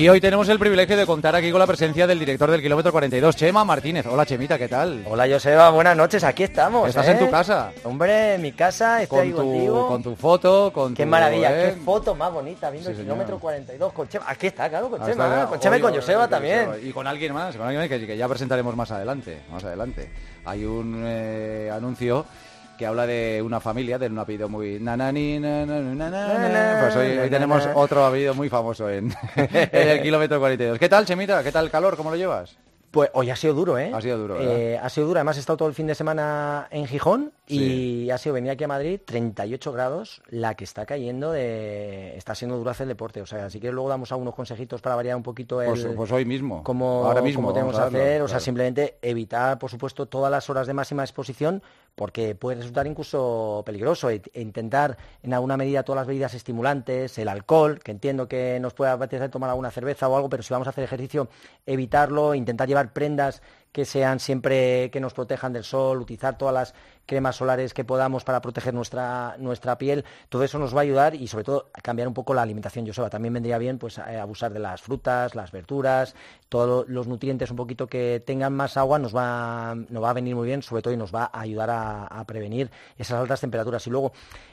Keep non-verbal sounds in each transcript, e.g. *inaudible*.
Y hoy tenemos el privilegio de contar aquí con la presencia del director del kilómetro 42, Chema Martínez. Hola Chemita, ¿qué tal? Hola Joseba, buenas noches, aquí estamos. ¿Estás ¿eh? en tu casa? Hombre, en mi casa, estoy Con ahí tu, contigo. con tu foto, con Qué tu, maravilla, ¿eh? qué foto más bonita, viendo Sí, el kilómetro 42 con Chema. Aquí está, claro, con Ah, Chema, está, con Chema y con Joseba también. Y con alguien más, con alguien que, que ya presentaremos más adelante, más adelante. Hay un eh, anuncio que habla de una familia, de un apellido muy nanani, nanani. Pues hoy, hoy tenemos otro apellido muy famoso en, *laughs* en el kilómetro 42. ¿Qué tal, Chemita? ¿Qué tal el calor? ¿Cómo lo llevas? Pues hoy ha sido duro, ¿eh? Ha sido duro, Eh, ha sido duro, además he estado todo el fin de semana en Gijón Sí. y ha sido venir aquí a Madrid, 38 grados, la que está cayendo de... Está siendo duro hacer el deporte, o sea, así que luego damos algunos consejitos para variar un poquito el... Pues, pues hoy mismo. como, Ahora mismo. como tenemos que hacer, darlo, o sea, claro. simplemente evitar, por supuesto, todas las horas de máxima exposición, porque puede resultar incluso peligroso. E- e intentar, en alguna medida, todas las bebidas estimulantes, el alcohol, que entiendo que nos puede apetecer tomar alguna cerveza o algo, pero si vamos a hacer ejercicio, evitarlo, intentar llevar prendas que sean siempre que nos protejan del sol, utilizar todas las cremas solares que podamos para proteger nuestra, nuestra piel, todo eso nos va a ayudar y sobre todo cambiar un poco la alimentación, Joseba. También vendría bien pues eh, abusar de las frutas, las verduras, todos los nutrientes un poquito que tengan más agua nos va, nos va a venir muy bien, sobre todo y nos va a ayudar a prevenir esas altas temperaturas. Y luego,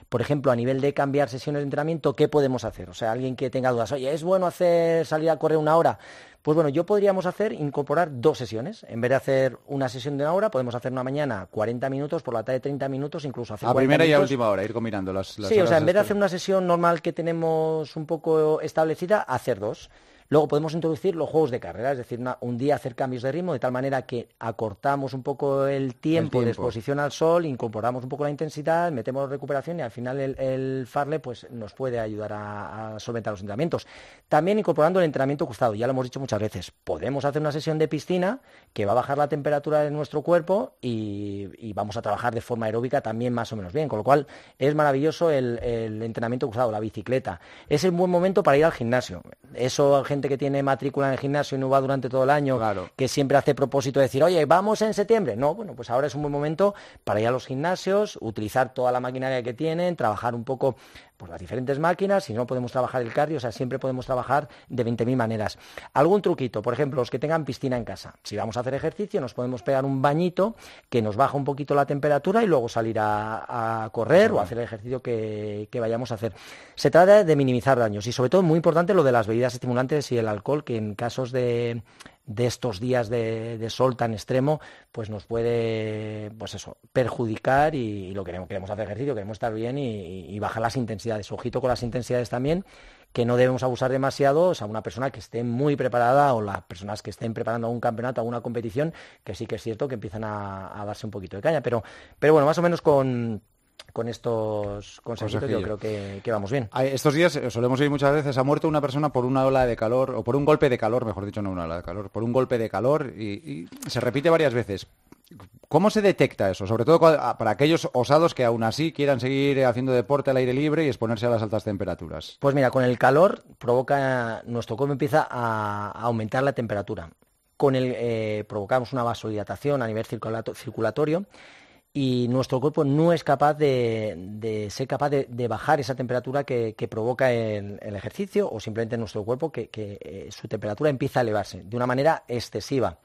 por ejemplo, a nivel de cambiar sesiones de entrenamiento, ¿qué podemos hacer? O sea, alguien que tenga dudas, oye, ¿es bueno hacer salir a correr una hora? Pues bueno, yo podríamos hacer, incorporar dos sesiones. En vez de hacer una sesión de una hora, podemos hacer una mañana 40 minutos, por la tarde 30 minutos, incluso hacer A 40 primera y a última hora, ir combinando las, las Sí, o sea, en vez de hacer una sesión normal que tenemos un poco establecida, hacer dos. Luego podemos introducir los juegos de carrera, es decir, una- un día hacer cambios de ritmo de tal manera que acortamos un poco el tiempo, de tiempo. exposición al sol, incorporamos un poco la intensidad, metemos recuperación y al final el, el farle pues, nos puede ayudar a, a solventar los entrenamientos. También incorporando el entrenamiento cruzado, ya lo hemos dicho muchas veces, podemos hacer una sesión de piscina que va a bajar la temperatura de nuestro cuerpo y, y vamos a trabajar de forma aeróbica también más o menos bien, con lo cual es maravilloso el, el entrenamiento cruzado, la bicicleta. Es un buen momento para ir al gimnasio. Eso, gente que tiene matrícula en el gimnasio y no va durante todo el año, Claro. que siempre hace propósito de decir, oye, vamos en septiembre. No, bueno, pues ahora es un buen momento para ir a los gimnasios, utilizar toda la maquinaria que tienen, trabajar un poco pues, las diferentes máquinas, si no podemos trabajar el cardio, o sea, siempre podemos trabajar de 20.000 maneras. Algún truquito, por ejemplo, los que tengan piscina en casa. Si vamos a hacer ejercicio, nos podemos pegar un bañito que nos baja un poquito la temperatura y luego salir a, a correr o hacer el ejercicio que, que vayamos a hacer. Se trata de minimizar daños y sobre todo muy importante lo de las bebidas estimulantes y el alcohol, que en casos de, de estos días de, de sol tan extremo, pues nos puede, pues eso, perjudicar y, lo queremos, queremos hacer ejercicio, queremos estar bien y, bajar las intensidades. Ojito con las intensidades también, que no debemos abusar demasiado, o sea, una persona que esté muy preparada o las personas que estén preparando algún campeonato, alguna competición, que sí que es cierto que empiezan a, a darse un poquito de caña, pero, pero bueno, más o menos con, con estos consejitos yo creo que, que vamos bien. Estos días eh, solemos oír muchas veces, ha muerto una persona por una ola de calor, o por un golpe de calor, mejor dicho, no una ola de calor, por un golpe de calor, y, y se repite varias veces. ¿Cómo se detecta eso? Sobre todo cua- para aquellos osados que aún así quieran seguir haciendo deporte al aire libre y exponerse a las altas temperaturas. Pues mira, con el calor provoca, nuestro cuerpo empieza a, aumentar la temperatura. Con el eh, provocamos una vasodilatación a nivel circulato- circulatorio y nuestro cuerpo no es capaz de, de ser capaz de, bajar esa temperatura que, que provoca el, el ejercicio o simplemente nuestro cuerpo que, que, eh, su temperatura empieza a elevarse de una manera excesiva.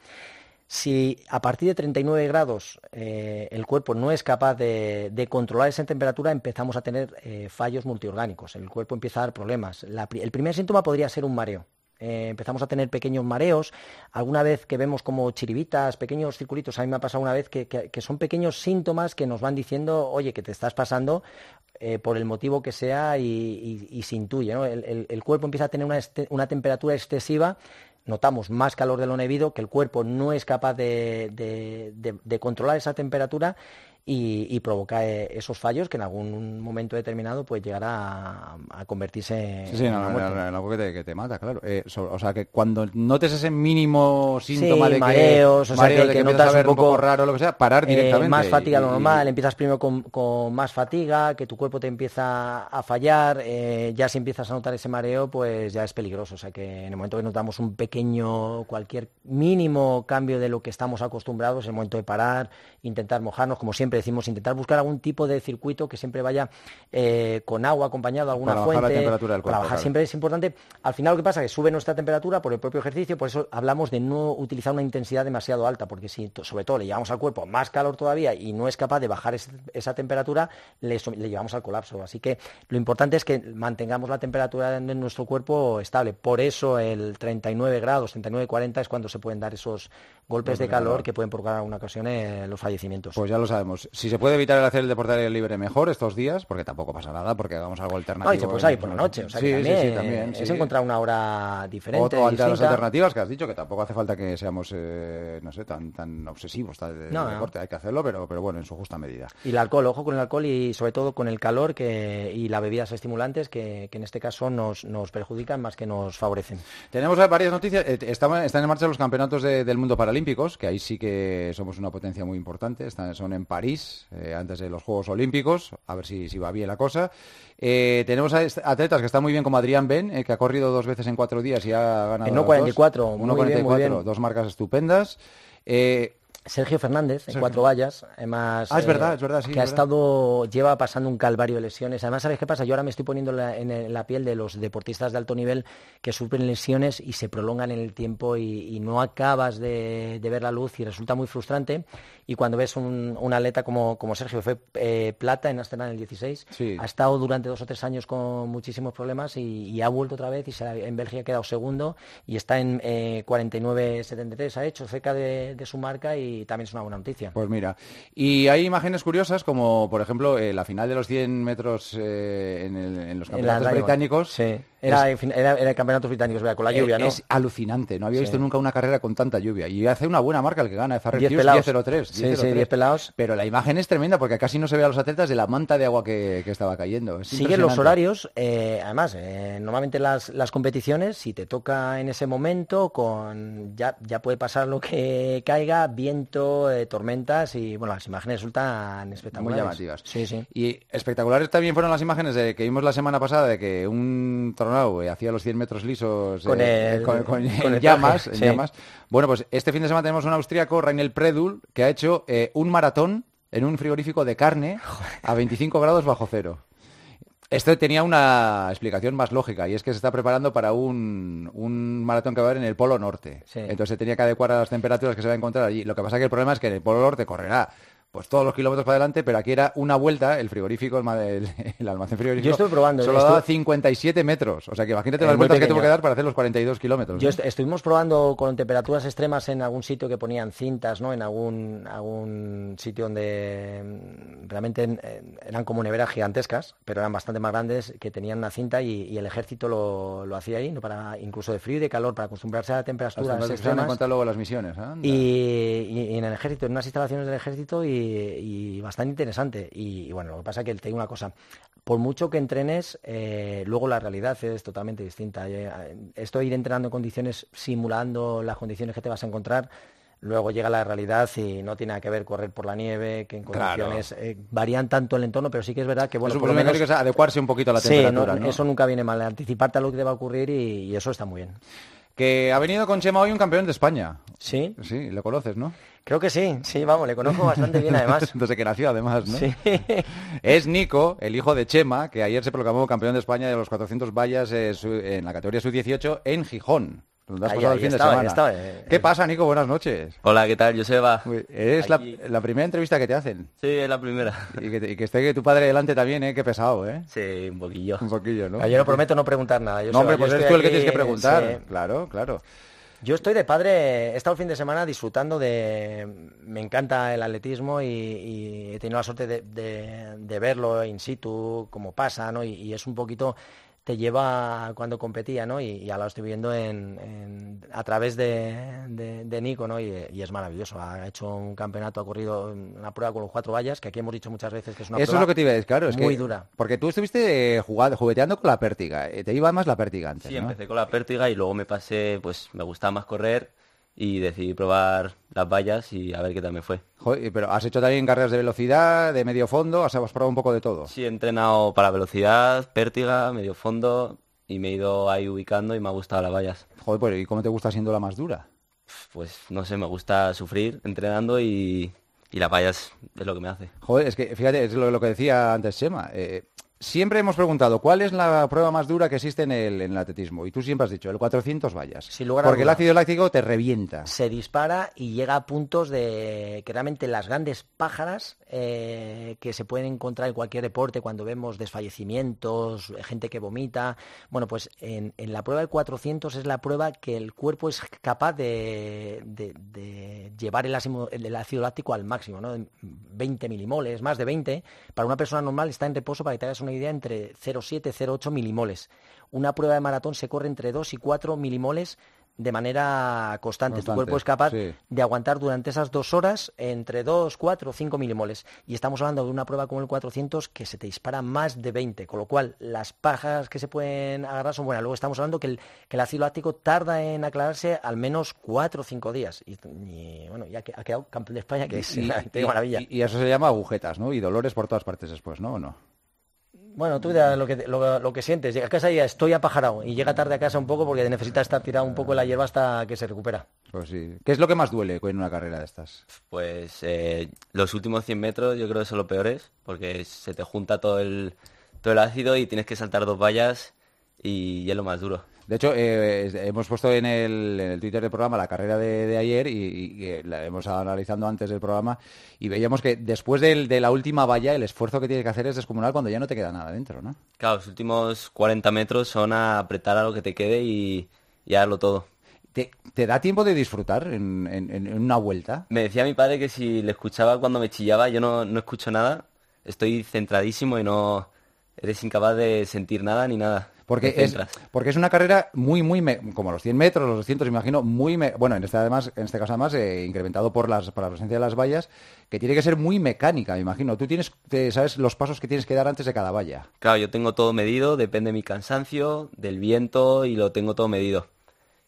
Si a partir de 39 grados eh, el cuerpo no es capaz de, de controlar esa temperatura, empezamos a tener eh, fallos multiorgánicos. El cuerpo empieza a dar problemas. El primer síntoma podría ser un mareo. Eh, empezamos a tener pequeños mareos. Alguna vez que vemos como chiribitas, pequeños circulitos, a mí me ha pasado una vez que, que- son pequeños síntomas que nos van diciendo, oye, que te estás pasando eh, por el motivo que sea y, y- se intuye. El, el- cuerpo empieza a tener una, este- una temperatura excesiva notamos más calor de lo debido, que el cuerpo no es capaz de- de- de controlar esa temperatura y, y provoca eh, esos fallos que en algún momento determinado puede llegar a, a convertirse Sí, sí, en no, no, algo que te, que te mata, claro. Eh, so- o sea, que cuando notes ese mínimo síntoma Sí, de que, mareos, o sea, que- de que empiezas notas a ver un poco, raro o lo que sea, parar Eh, directamente. más fatiga lo y- normal, empiezas primero con, con más fatiga, que tu cuerpo te empieza a fallar, eh, ya si empiezas a notar ese mareo, pues ya es peligroso. O sea que en el momento que notamos un pequeño, cualquier mínimo cambio de lo que estamos acostumbrados, es el momento de parar, intentar mojarnos, como siempre siempre decimos intentar buscar algún tipo de circuito que siempre vaya eh, con agua acompañado alguna fuente. la temperatura del cuerpo, para bajar siempre es importante. Al final lo que pasa es que sube nuestra temperatura por el propio ejercicio, por eso hablamos de no utilizar una intensidad demasiado alta, porque si sobre todo le llevamos al cuerpo más calor todavía y no es capaz de bajar esa temperatura, le, llevamos al colapso. Así que lo importante es que mantengamos la temperatura en nuestro cuerpo estable. Por eso el 39 grados, 39, 40 es cuando se pueden dar esos golpes de calor que pueden provocar en alguna ocasión eh, los fallecimientos. Pues ya lo sabemos. Si se puede evitar el hacer el deporte aire libre mejor estos días, porque tampoco pasa nada, porque hagamos algo alternativo. No, y se puede salir por la noche. O sea, sí, también, sí, también, es encontrar una hora diferente. O las alternativas que has dicho, que tampoco hace falta que seamos, eh, no sé, tan, tan obsesivos del deporte. Hay que hacerlo, pero, pero bueno, en su justa medida. Y el alcohol, ojo con el alcohol y sobre todo con el calor que, y las bebidas estimulantes que, en este caso nos, nos perjudican más que nos favorecen. Tenemos varias noticias. Eh, están, están en marcha los campeonatos del mundo paralímpicos, que ahí sí que somos una potencia muy importante. Están, son en París, eh, antes de los Juegos Olímpicos, a ver si, si va bien la cosa. Eh, tenemos atletas que están muy bien como Adrián Ben, eh, que ha corrido dos veces en cuatro días y ha ganado. En 1.44, 1.44, dos marcas estupendas. Sergio Fernández, en cuatro vallas, además. Ah, es verdad, es verdad, sí. Que ha estado, lleva pasando un calvario de lesiones. Además, ¿sabes qué pasa? Yo ahora me estoy poniendo en la piel de los deportistas de alto nivel que sufren lesiones y se prolongan en el tiempo y, no acabas de, ver la luz y resulta muy frustrante. Y cuando ves un, atleta como, como Sergio, fue eh, plata en Astana en el 16, ha estado durante dos o tres años con muchísimos problemas y, ha vuelto otra vez y se, en Bélgica ha quedado segundo y está en eh, 49-73, ha hecho cerca de su marca y también es una buena noticia. Pues mira, y hay imágenes curiosas como, por ejemplo, eh, la final de los 100 metros eh, en, los campeonatos británicos. Sí. Era, era, era, campeonatos británicos, con la lluvia, ¿no? Es alucinante, no había visto nunca una carrera con tanta lluvia. Y hace una buena marca el que gana, 10-03. Sí, sí, 10 pelados. Pero la imagen es tremenda porque casi no se ve a los atletas de la manta de agua que, estaba cayendo. Siguen los horarios, eh, además, normalmente las, las competiciones, si te toca en ese momento, con ya, ya puede pasar lo que caiga, viento eh, tormentas y bueno, las imágenes resultan espectaculares. Muy llamativas. Sí, sí. Y espectaculares también fueron las imágenes de que vimos la semana pasada de que un eh, hacía los 100 metros lisos con, eh, llamas, llamas. Bueno, pues este fin de semana tenemos un austríaco, Rainel Predul, que ha hecho un maratón en un frigorífico de carne a 25 grados bajo cero. Esto tenía una explicación más lógica y es que se está preparando para un, maratón que va a haber en el Polo Norte. Entonces se tenía que adecuar a las temperaturas que se va a encontrar allí. Lo que pasa es que el problema es que en el Polo Norte correrá pues todos los kilómetros para adelante, pero aquí era una vuelta, el frigorífico, el, *laughs* el, almacén frigorífico. Yo estoy probando. Solo daba 57 metros. O sea que imagínate las vueltas que tuvo que dar para hacer los 42 kilómetros. Yo estuvimos probando con temperaturas extremas en algún sitio que ponían cintas, ¿no? En algún, algún sitio donde mm, realmente eran como neveras gigantescas, pero eran bastante más grandes, que tenían una cinta y, el ejército lo, lo, hacía ahí, ¿no? Para, incluso de frío y de calor, para acostumbrarse a la temperatura extremas. En luego las misiones. Y, y en el ejército, en unas instalaciones del ejército y y, bastante interesante. Y, bueno, lo que pasa es que te digo una cosa, por mucho que entrenes, eh, luego la realidad es totalmente distinta. Eh, esto ir entrenando en condiciones, simulando las condiciones que te vas a encontrar, luego llega la realidad y no tiene nada que ver correr por la nieve, que en condiciones eh, varían tanto el entorno, pero sí que es verdad que bueno, por lo menos que adecuarse un poquito a la temperatura. Eso nunca viene mal, anticiparte a lo que te va a ocurrir y eso está muy bien. Que ha venido con Chema hoy un campeón de España. Sí. Sí, lo conoces, ¿no? Creo que sí, sí, vamos, le conozco bastante bien además. *laughs* Desde que nació además, ¿no? Sí. *laughs* Es Nico, el hijo de Chema, que ayer se proclamó campeón de España de los 400 vallas eh, en la categoría sub-18 en Gijón. ¿Qué pasa, Nico? Buenas noches. Hola, ¿qué tal? Yo soy Eva. Es la, primera entrevista que te hacen. Sí, es la primera. Y que, esté tu padre delante también, ¿eh? Qué pesado, ¿eh? Sí, un poquillo. Un poquillo, ¿no? Yo no prometo no preguntar nada. no, hombre, pues eres tú el que tienes que preguntar. Claro, claro. Yo estoy de padre, he estado el fin de semana disfrutando de... Me encanta el atletismo y, he tenido la suerte de, verlo in situ, cómo pasa, ¿no? y es un poquito te lleva cuando competía, ¿no? Y, ya lo estoy viendo en, a través de, Nico, ¿no? Y, es maravilloso. Ha hecho un campeonato, ha corrido una prueba con los cuatro vallas, que aquí hemos dicho muchas veces que es una Eso es lo que te iba a decir, claro. Es muy dura. Porque tú estuviste eh, jugando, jugueteando con la pértiga. Eh, te iba más la pértiga antes, Sí, empecé con la pértiga y luego me pasé, pues me gustaba más correr y decidí probar las vallas y a ver qué tal me fue. pero has hecho también carreras de velocidad, de medio fondo, has probado un poco de todo. Sí, he entrenado para velocidad, pértiga, medio fondo y me he ido ahí ubicando y me ha gustado las vallas. Joder, pues ¿y cómo te gusta siendo la más dura? Pues no sé, me gusta sufrir entrenando y, y las vallas es lo que me hace. Joder, es que fíjate, es lo, lo que decía antes Chema. eh, siempre hemos preguntado cuál es la prueba más dura que existe en el, en el atletismo. Y tú siempre has dicho, el 400 vallas. Sin lugar a Porque el ácido láctico te revienta. se dispara y llega a puntos de que realmente las grandes pájaras eh, que se pueden encontrar en cualquier deporte cuando vemos desfallecimientos, gente que vomita, bueno, pues en, en la prueba del 400 es la prueba que el cuerpo es capaz de, de- de llevar el ácido, el ácido láctico al máximo, ¿no? 20 milimoles, más de 20. Para una persona normal está en reposo, para que te hagas una idea, entre 0,7 y 0,8 milimoles. Una prueba de maratón se corre entre 2 y 4 milimoles de manera constante. Tu Constante, cuerpo es capaz sí. de aguantar durante esas dos horas entre 2, 4, 5 milimoles. Y estamos hablando de una prueba como el 400 que se te dispara más de 20, con lo cual las pajas que se pueden agarrar son buenas. Luego estamos hablando que el, que el ácido láctico tarda en aclararse al menos 4 o 5 días. Y, y, bueno, ya que ha quedado campeón de España, que es una maravilla. y- y eso se llama agujetas, ¿no? Y dolores por todas partes después, ¿no? ¿O no? Bueno, tú ya lo que, lo, lo que sientes. Llega a casa y ya estoy apajarado. Y llega tarde a casa un poco porque necesita estar tirado un poco en la hierba hasta que se recupera. Pues sí. ¿Qué es lo que más duele en una carrera de estas? Pues eh, los últimos 100 metros yo creo que son los peores, porque se te junta todo el, todo el ácido y tienes que saltar dos vallas y es lo más duro. De hecho, eh, hemos puesto en el, en el Twitter del programa la carrera de, de ayer y, y, la hemos analizando antes del programa y veíamos que después del- de la última valla el esfuerzo que tienes que hacer es descomunal cuando ya no te queda nada dentro, ¿no? Claro, los últimos 40 metros son a apretar a lo que te quede y, y a darlo todo. ¿Te, te da tiempo de disfrutar en, en- en una vuelta? Me decía mi padre que si le escuchaba cuando me chillaba, yo no, no escucho nada, estoy centradísimo y no eres incapaz de sentir nada ni nada. Porque es, porque es una carrera muy, muy, me- como los 100 metros, los 200, imagino, muy, me- bueno, en este además, en este caso además, eh, incrementado por, las, por la presencia de las vallas, que tiene que ser muy mecánica, me imagino. Tú tienes, te- sabes los pasos que tienes que dar antes de cada valla. Claro, yo tengo todo medido, depende de mi cansancio, del viento y lo tengo todo medido.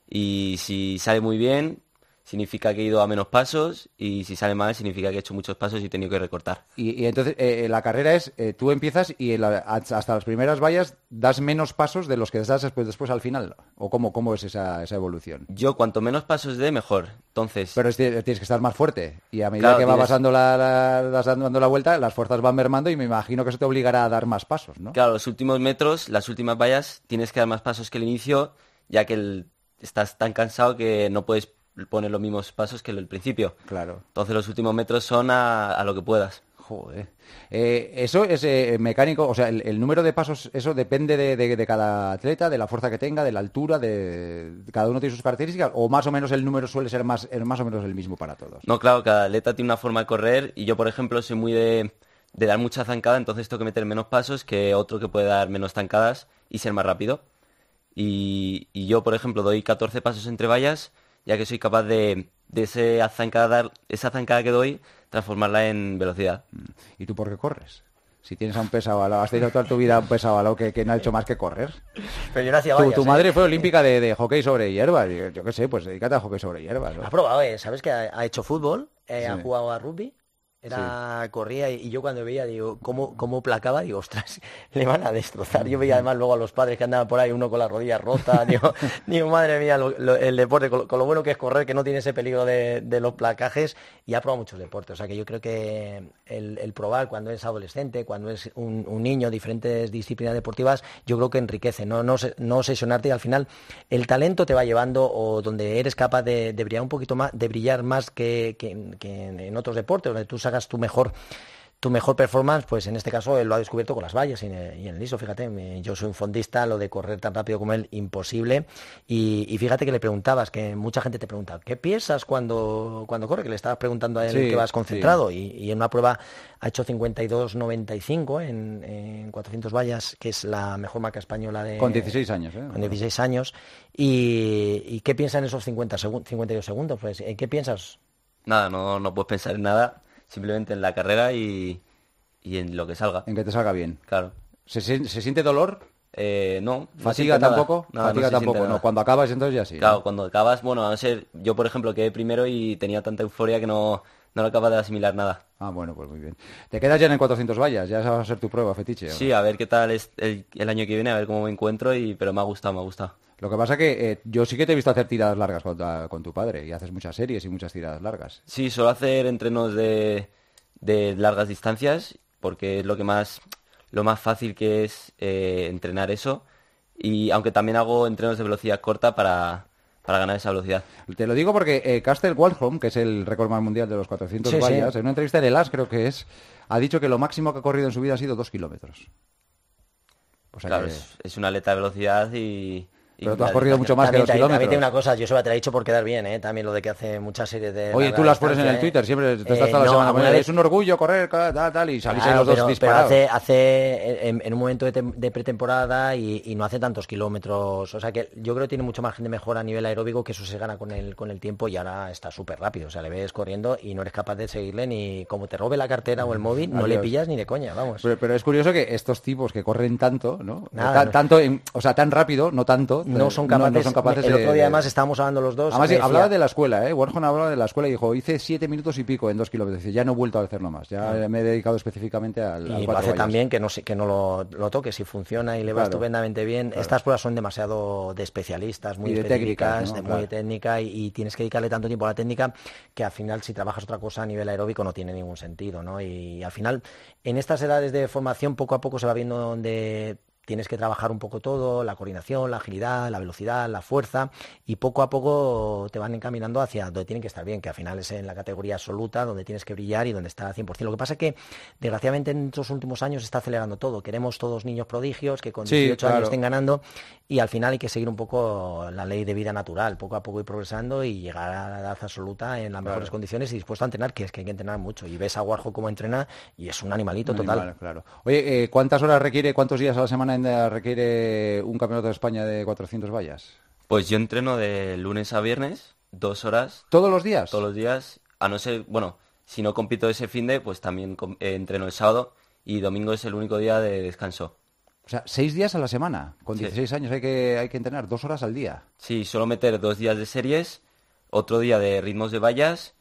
Y si sale muy bien, significa que he ido a menos pasos y si sale mal, significa que he hecho muchos pasos y he tenido que recortar. Y, y entonces eh, la carrera es, eh, tú empiezas y la- hasta las primeras vallas das menos pasos de los que das después, después al final. ¿O cómo, cómo es esa, esa evolución? Yo cuanto menos pasos dé, mejor. Entonces, Pero es- tienes que estar más fuerte. Y a medida Claro, que va tienes- pasando la, dando dando la vuelta, las fuerzas van mermando y me imagino que eso te obligará a dar más pasos, ¿no? claro, los últimos metros, las últimas vallas, tienes que dar más pasos que el inicio, ya que el- estás tan cansado que no puedes poner los mismos pasos que el principio. Claro. Entonces los últimos metros son a, a lo que puedas. Joder. Eh, eso es eh, mecánico, o sea, el, el número de pasos, eso depende de, de- de cada atleta, de la fuerza que tenga, de la altura, de, de- cada uno tiene sus características, o más o menos el número suele ser más, más o menos el mismo para todos. No, claro, cada atleta tiene una forma de correr y yo, por ejemplo, soy muy de, de dar mucha zancada, entonces tengo que meter menos pasos que otro que puede dar menos zancadas y ser más rápido. Y, y yo, por ejemplo, doy 14 pasos entre vallas, ya que soy capaz de, de ese zancada, esa zancada que doy, transformarla en velocidad. ¿Y tú por qué corres? Si tienes a un pesado al lado, has tenido toda tu vida a un pesado al lado que, que no ha hecho más que correr. Pero yo no hacía Tu, vallas, tu ¿eh? madre fue olímpica de, de hockey sobre hierba. Digo, Yo qué sé, pues dedícate a hockey sobre hierba. ¿no? Ha probado, eh, ¿sabes que ha, ha hecho fútbol? Eh, Ha jugado a rugby. Era, corría y, yo cuando veía, digo, cómo, cómo placaba, digo, ostras, *laughs* le van a destrozar. Yo veía además luego a los padres que andaban por ahí, uno con las rodillas rotas, *laughs* digo, digo, madre mía, lo- lo- el deporte, con, lo- con lo bueno que es correr, que no tiene ese peligro de, de los placajes, y ha probado muchos deportes. O sea que yo creo que el, el probar cuando es adolescente, cuando es un, un niño, diferentes disciplinas deportivas, yo creo que enriquece, no, no, no obsesionarte y al final el talento te va llevando o donde eres capaz de, de brillar un poquito más, de brillar más que, que en- que en otros deportes, donde tú sacas tu mejor tu mejor performance, pues en este caso él lo ha descubierto con las vallas y en el, y en el liso, fíjate, me- yo soy un fondista, lo de correr tan rápido como él, imposible. Y, y fíjate que le preguntabas, que mucha gente te pregunta, ¿qué piensas cuando, cuando corre? Que le estabas preguntando a él Sí, que vas sí. concentrado. Y, y en una prueba ha hecho 52.95 en, en 400 vallas, que es la mejor marca española de... Con 16 años, ¿eh? Con 16 años. ¿Y, y qué piensas en esos 50 segun- 52 segundos? Pues, ¿en ¿Qué piensas? Nada, no, no puedes pensar en nada, simplemente en la carrera y, y en lo que salga. En que te salga bien. Claro. ¿Se, se siente dolor? Eh, no. ¿Fatiga tampoco? Nada, no Fatiga tampoco, no. Cuando acabas entonces ya sí. ¿no? Claro, cuando acabas, bueno, a no ser, yo por ejemplo quedé primero y tenía tanta euforia que no, no era capaz de asimilar nada. Ah, bueno, pues muy bien. ¿Te quedas ya en el 400 vallas? ¿Ya esa va a ser tu prueba, fetiche? Sí, a ver qué tal es el, el año que viene, a ver cómo me encuentro, y, pero me ha gustado, me ha gustado. Lo que pasa que eh, yo sí que te he visto hacer tiradas largas con, tu padre y haces muchas series y muchas tiradas largas. Sí, suelo hacer entrenos de, de largas distancias porque es lo que más, lo más fácil que es eh, entrenar eso. Y aunque también hago entrenos de velocidad corta para, para ganar esa velocidad. Te lo digo porque eh, Castle Waldholm, que es el récord más mundial de los 400 Sí, sí. vallas, en una entrevista en el AS creo que es, ha dicho que lo máximo que ha corrido en su vida ha sido dos kilómetros. O sea Claro, que- es, es una aleta de velocidad y... Pero tú has corrido mucho más que También, dos también- kilómetros. también una cosa, Joseba, te la he dicho por quedar bien, ¿eh? También lo de que hace muchas series de... Oye, tú las pones en el distancia, Twitter, ¿eh? siempre te estás Eh, toda la semana vez- es un orgullo correr, tal, tal, y salís ahí Claro, los dos pero, pero disparados. hace, hace en, en un momento de, tem- de pretemporada y, y no hace tantos kilómetros. O sea que yo creo que tiene mucho margen de mejora a nivel aeróbico, que eso se gana con el, con el tiempo y ahora está súper rápido. O sea, le ves corriendo y no eres capaz de seguirle ni como te robe la cartera o el móvil, no le pillas ni de coña, vamos. Pero, pero es curioso que estos tipos que corren tanto, ¿no? Nada, tanto en- o sea, tan rápido, no tanto. No eh, son capaces. no son capaces el otro día de- además estábamos hablando los dos. Además, decía- hablaba de la escuela, ¿eh? Warhol hablaba de la escuela y dijo, hice siete minutos y pico en dos kilómetros. Dice, ya no he vuelto a hacerlo más. Ya me he dedicado específicamente al, al Y lo cuatro hace vallas". también que no que no lo, lo toque, si funciona y le va Claro. estupendamente bien. Estas pruebas son demasiado de especialistas, muy Y de específicas, técnicas, ¿no? de muy Claro. técnica y, y tienes que dedicarle tanto tiempo a la técnica que al final si trabajas otra cosa a nivel aeróbico no tiene ningún sentido, ¿no? Y al final en estas edades de formación poco a poco se va viendo donde tienes que trabajar un poco todo, la coordinación, la agilidad, la velocidad, la fuerza, y poco a poco te van encaminando hacia donde tienen que estar bien, que al final es en la categoría absoluta, donde tienes que brillar y donde está al 100%. Lo que pasa es que, desgraciadamente, en estos últimos años se está acelerando todo. Queremos todos niños prodigios que con Sí, 18 claro. años estén ganando, y al final hay que seguir un poco la ley de vida natural, poco a poco ir progresando y llegar a la edad absoluta en las mejores condiciones y dispuesto a entrenar, que es que hay que entrenar mucho. Y ves a Warhol cómo entrena y es un animalito Un total. animal, claro. Oye, eh, ¿cuántas horas requiere, cuántos días a la semana requiere un campeonato de España de 400 vallas? Pues yo entreno de lunes a viernes, dos horas ¿Todos los días? todos los días, a no ser, bueno, si no compito ese fin de, pues también eh, entreno el sábado y domingo es el único día de descanso. O sea, seis días a la semana. Con Sí. 16 años hay que, hay que entrenar dos horas al día. Sí, suelo meter dos días de series, otro día de ritmos de vallas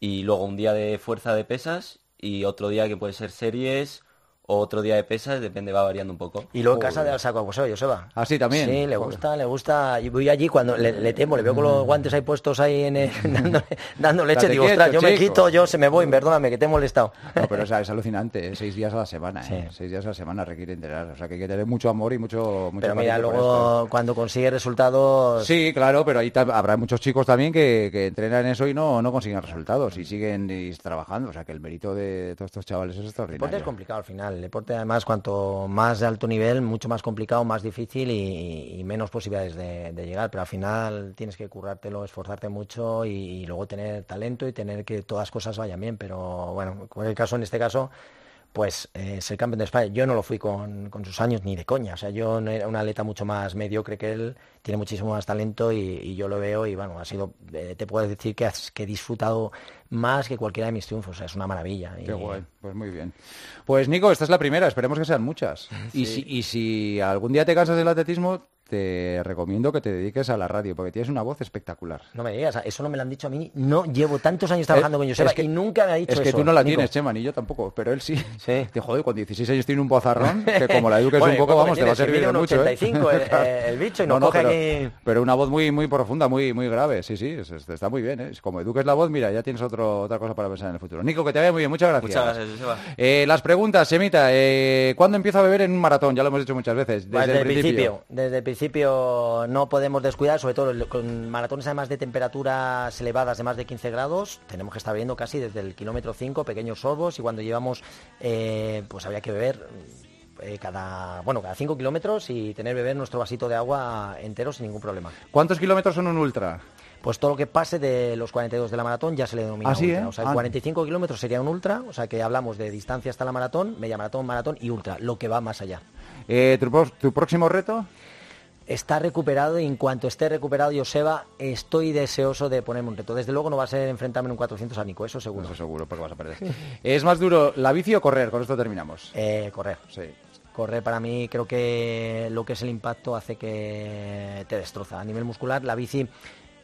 y luego un día de fuerza de pesas y otro día que puede ser series o otro día de pesas, depende, va variando un poco. Y luego en casa de al saco a Joseba, Joseba. Ah, sí, también. Sí, le Joder. gusta, le gusta. Y voy allí cuando le, le temo, le veo con los guantes ahí puestos ahí en el- *laughs* dándole, dando leche. Digo, ostras, yo me chico". quito, yo se me voy, perdóname, que te he molestado. No, pero o sea, es alucinante, ¿eh? seis días a la semana, ¿eh? Sí. Seis días a la semana requiere entrenar. O sea, que hay que tener mucho amor y mucho... mucho Pero mira, luego cuando consigue resultados. Sí, claro, pero ahí habrá muchos chicos también que, que entrenan eso y no, no consiguen resultados y siguen y trabajando. O sea, que el mérito de todos estos chavales es El extraordinario. es complicado al final. El deporte, además, cuanto más de alto nivel, mucho más complicado, más difícil y, menos posibilidades de, de llegar. Pero al final tienes que currártelo, esforzarte mucho y, luego tener talento y tener que todas cosas vayan bien. Pero bueno, en cualquier caso, en este caso, pues eh, ser campeón de España. Yo no lo fui con, con sus años ni de coña. O sea, yo no era un atleta mucho más mediocre que él, tiene muchísimo más talento y, y yo lo veo y bueno, ha sido, eh, te puedo decir que, has- que he disfrutado más que cualquiera de mis triunfos. O sea, es una maravilla. Qué Y- guay, pues muy bien. Pues Nico, esta es la primera, esperemos que sean muchas. *laughs* Y, si, y si algún día te cansas del atletismo, te recomiendo que te dediques a la radio, porque tienes una voz espectacular. No me digas, eso no me lo han dicho a mí. No llevo tantos años trabajando Eh, con Joseba es que- y nunca me ha dicho Es que eso. tú no la Nico. tienes, Chema, ni yo tampoco, pero él sí. Sí. *laughs* Te joder, con 16 años tiene un bozarrón que *laughs* como la eduques Bueno, un poco, ¿cómo vamos, te va a servir de mucho. ¿eh? 85 el- *laughs* eh, el bicho y nos coge pero, aquí- pero una voz muy muy profunda, muy muy grave, sí, sí, es- es- está muy bien. ¿eh? Como eduques la voz, mira, ya tienes otro, otra cosa para pensar en el futuro. Nico, que te vaya muy bien, muchas gracias. Muchas gracias, Joseba. Eh, las preguntas, Semita, eh, ¿cuándo empiezo a beber en un maratón? Ya lo hemos dicho muchas veces. Desde, Desde, el principio. Desde el principio no podemos descuidar, sobre todo con maratones además de temperaturas elevadas de más de 15 grados, tenemos que estar bebiendo casi desde el kilómetro 5 pequeños sorbos y cuando llevamos, eh, pues había que beber eh, cada, bueno, cada 5 kilómetros y tener beber nuestro vasito de agua entero sin ningún problema. ¿Cuántos kilómetros son un ultra? Pues todo lo que pase de los 42 de la maratón ya se le denomina Ah, sí, ultra. ¿eh? O sea, Ah. 45 kilómetros sería un ultra, o sea que hablamos de distancia hasta la maratón, media maratón, maratón y ultra, lo que va más allá. Eh, ¿tu, pro- tu próximo reto? Está recuperado y en cuanto esté recuperado Joseba, estoy deseoso de ponerme un reto. Desde luego no va a ser enfrentarme en un 400 a Nico, eso seguro. Eso seguro, porque vas a perder. *laughs* ¿Es más duro la bici o correr? Con esto terminamos. Eh, correr. Sí. Correr para mí creo que lo que es el impacto hace que te destroza. A nivel muscular, la bici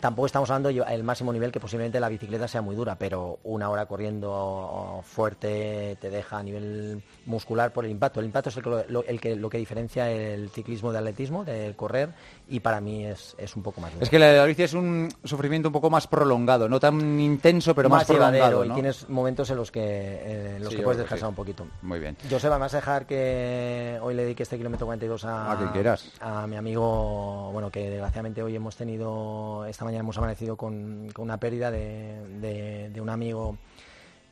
tampoco estamos hablando del máximo nivel que posiblemente la bicicleta sea muy dura, pero una hora corriendo fuerte te deja a nivel muscular por el impacto. El impacto es el que lo, que, lo que diferencia el ciclismo de atletismo, de correr, y para mí es, un poco más Es que la, la bici es un sufrimiento un poco más prolongado, no tan intenso, pero más, prolongado. Y tienes momentos en los que, eh, los que puedes descansar un poquito. Muy bien. Joseba, me vas a dejar que hoy le dedique este kilómetro 42 a, a, a mi amigo, bueno, que desgraciadamente hoy hemos tenido, esta mañana hemos amanecido con, una pérdida de, un amigo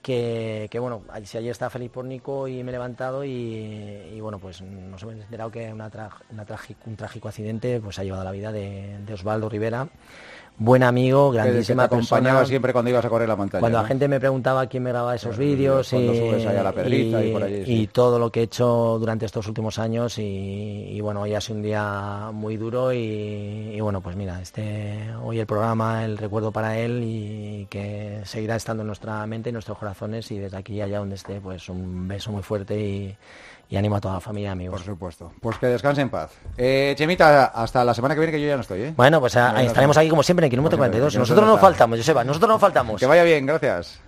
que, bueno, si ayer estaba feliz por Nico y me he levantado y, bueno, pues nos hemos enterado que un trágico accidente pues ha llevado la vida de Osvaldo Rivera buen amigo, grandísima que te acompañaba siempre cuando ibas a correr la montaña. Cuando la gente me preguntaba quién me grababa esos vídeos y, todo lo que he hecho durante estos últimos años y, bueno, hoy ha sido un día muy duro y, bueno, pues mira, este hoy el programa, el recuerdo para él y que seguirá estando en nuestra mente y nuestros corazones y desde aquí allá donde esté, pues un beso muy fuerte y y animo a toda la familia, amigos. Por supuesto. Pues que descanse en paz. Eh, Chemita, hasta la semana que viene que yo ya no estoy, ¿eh? Bueno, pues ah, estaremos aquí como siempre en el kilómetro 42. Nosotros no faltamos, Joseba, nosotros no faltamos. Que vaya bien, gracias.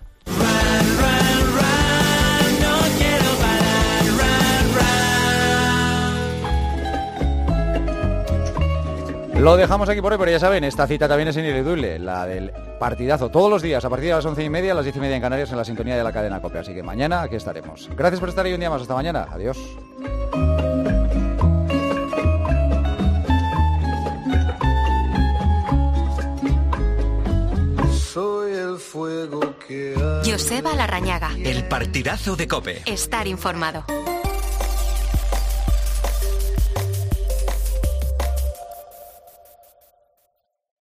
Lo dejamos aquí por hoy, pero ya saben, esta cita también es ineludible, la del partidazo, todos los días, a partir de las once y media, a las diez y media en Canarias, en la sintonía de la cadena COPE. Así que mañana aquí estaremos. Gracias por estar ahí un día más. Hasta mañana. Adiós. Soy el fuego que Joseba Larrañaga. El partidazo de COPE. Estar informado.